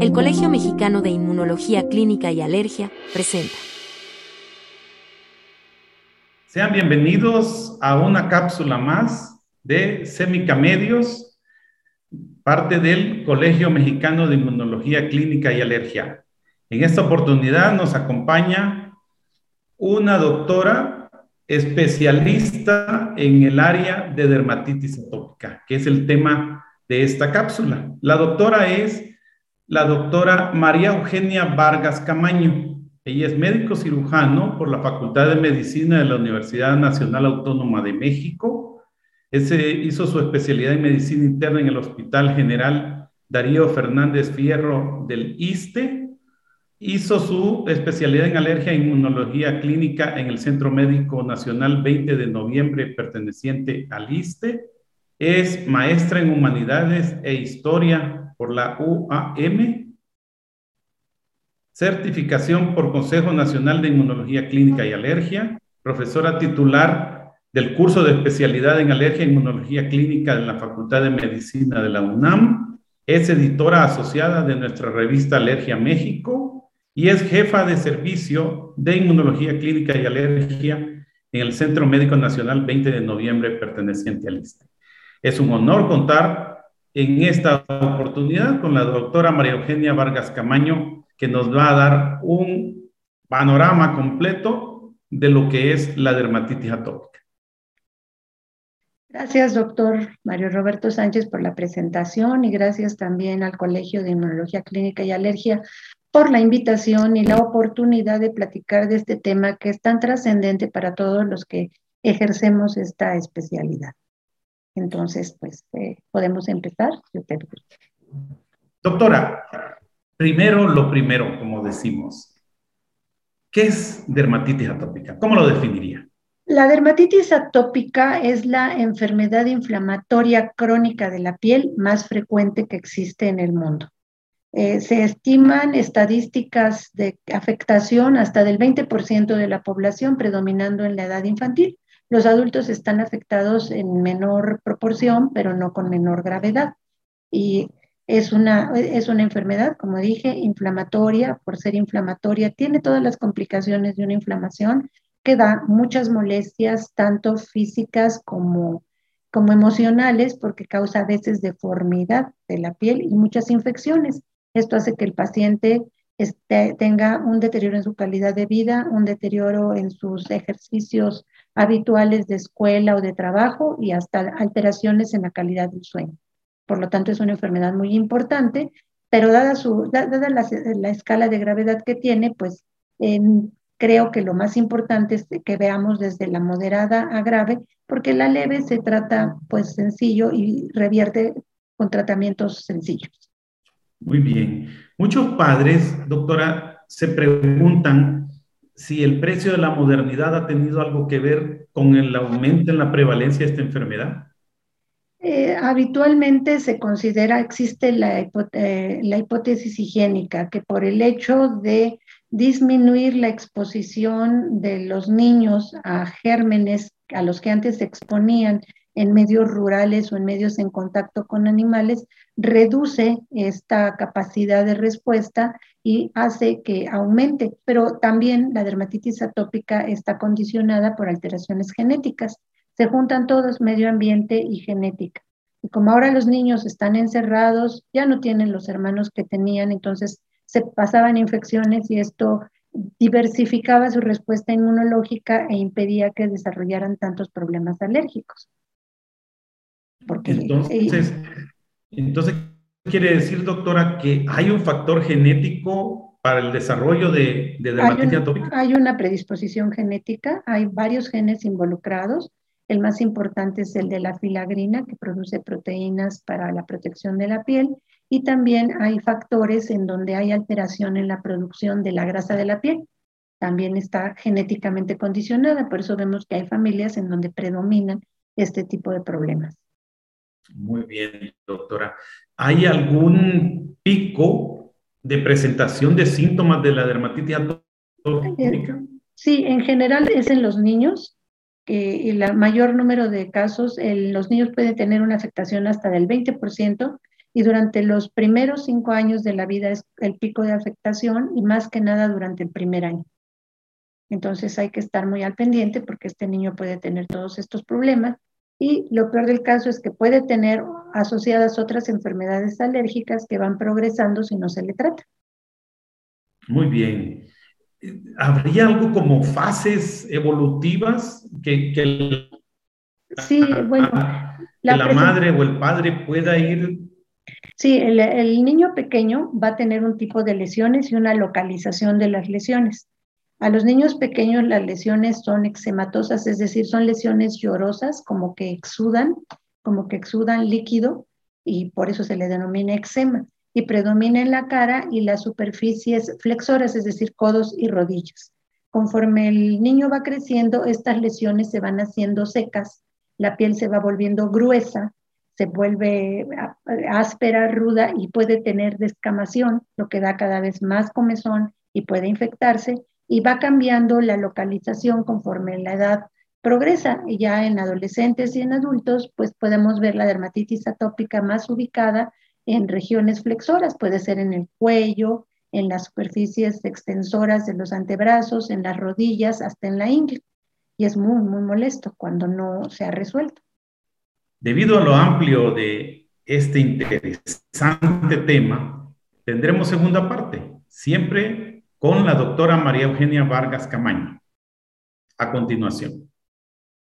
El Colegio Mexicano de Inmunología Clínica y Alergia presenta. Sean bienvenidos a una cápsula más de Semica Medios, parte del Colegio Mexicano de Inmunología Clínica y Alergia. En esta oportunidad nos acompaña una doctora especialista en el área de dermatitis atópica, que es el tema de esta cápsula. La doctora es la doctora María Eugenia Vargas Camaño. Ella es médico cirujano por la Facultad de Medicina de la Universidad Nacional Autónoma de México. Ese hizo su especialidad en medicina interna en el Hospital General Darío Fernández Fierro del ISTE. Hizo su especialidad en alergia e inmunología clínica en el Centro Médico Nacional 20 de noviembre perteneciente al ISTE. Es maestra en humanidades e historia por la UAM, certificación por Consejo Nacional de Inmunología Clínica y Alergia, profesora titular del curso de especialidad en alergia e inmunología clínica de la Facultad de Medicina de la UNAM, es editora asociada de nuestra revista Alergia México y es jefa de servicio de inmunología clínica y alergia en el Centro Médico Nacional 20 de noviembre perteneciente al ISTE. Es un honor contar en esta oportunidad con la doctora María Eugenia Vargas Camaño, que nos va a dar un panorama completo de lo que es la dermatitis atópica. Gracias, doctor Mario Roberto Sánchez, por la presentación y gracias también al Colegio de Inmunología Clínica y Alergia por la invitación y la oportunidad de platicar de este tema que es tan trascendente para todos los que ejercemos esta especialidad. Entonces, pues eh, podemos empezar, si usted Doctora, primero lo primero, como decimos. ¿Qué es dermatitis atópica? ¿Cómo lo definiría? La dermatitis atópica es la enfermedad inflamatoria crónica de la piel más frecuente que existe en el mundo. Eh, se estiman estadísticas de afectación hasta del 20% de la población, predominando en la edad infantil. Los adultos están afectados en menor proporción, pero no con menor gravedad. Y es una, es una enfermedad, como dije, inflamatoria, por ser inflamatoria, tiene todas las complicaciones de una inflamación que da muchas molestias, tanto físicas como, como emocionales, porque causa a veces deformidad de la piel y muchas infecciones. Esto hace que el paciente este, tenga un deterioro en su calidad de vida, un deterioro en sus ejercicios habituales de escuela o de trabajo y hasta alteraciones en la calidad del sueño. Por lo tanto, es una enfermedad muy importante, pero dada, su, dada la, escala de gravedad que tiene, pues creo que lo más importante es que veamos desde la moderada a grave, porque la leve se trata pues sencillo y revierte con tratamientos sencillos. Muy bien. Muchos padres, doctora, se preguntan si el precio de la modernidad ha tenido algo que ver con el aumento en la prevalencia de esta enfermedad. Eh, habitualmente se considera, existe la, eh, la hipótesis higiénica, que por el hecho de disminuir la exposición de los niños a gérmenes a los que antes se exponían en medios rurales o en medios en contacto con animales, reduce esta capacidad de respuesta y hace que aumente. Pero también la dermatitis atópica está condicionada por alteraciones genéticas. Se juntan todos, medio ambiente y genética. Y como ahora los niños están encerrados, ya no tienen los hermanos que tenían, entonces se pasaban infecciones y esto diversificaba su respuesta inmunológica e impedía que desarrollaran tantos problemas alérgicos entonces, entonces, quiere decir, doctora, que hay un factor genético para el desarrollo de, de dermatitis hay atópica. Hay una predisposición genética, hay varios genes involucrados. El más importante es el de la filagrina, que produce proteínas para la protección de la piel. Y también hay factores en donde hay alteración en la producción de la grasa de la piel. También está genéticamente condicionada, por eso vemos que hay familias en donde predominan este tipo de problemas. Muy bien, doctora. ¿Hay algún pico de presentación de síntomas de la dermatitis atópica? Sí, en general es en los niños. el mayor número de casos, los niños pueden tener una afectación hasta del 20%, y durante los primeros cinco años de la vida es el pico de afectación y más que nada durante el primer año. Entonces hay que estar muy al pendiente porque este niño puede tener todos estos problemas y lo peor del caso es que puede tener asociadas otras enfermedades alérgicas que van progresando si no se le trata. Muy bien. ¿Habría algo como fases evolutivas que, que sí, bueno, la, la madre o el padre pueda ir? Sí, el, el niño pequeño va a tener un tipo de lesiones y una localización de las lesiones. A los niños pequeños las lesiones son eczematosas, es decir, son lesiones llorosas, como que exudan, como que exudan líquido y por eso se le denomina eczema y predomina en la cara y las superficies flexoras, es decir, codos y rodillas. Conforme el niño va creciendo, estas lesiones se van haciendo secas, la piel se va volviendo gruesa, se vuelve áspera, ruda y puede tener descamación, lo que da cada vez más comezón y puede infectarse y va cambiando la localización conforme la edad progresa. Y ya en adolescentes y en adultos, pues podemos ver la dermatitis atópica más ubicada en regiones flexoras, puede ser en el cuello, en las superficies extensoras de los antebrazos, en las rodillas, hasta en la ingle. Y es muy, muy molesto cuando no se ha resuelto. Debido a lo amplio de este interesante tema, tendremos segunda parte, siempre con la doctora María Eugenia Vargas Camaño. A continuación.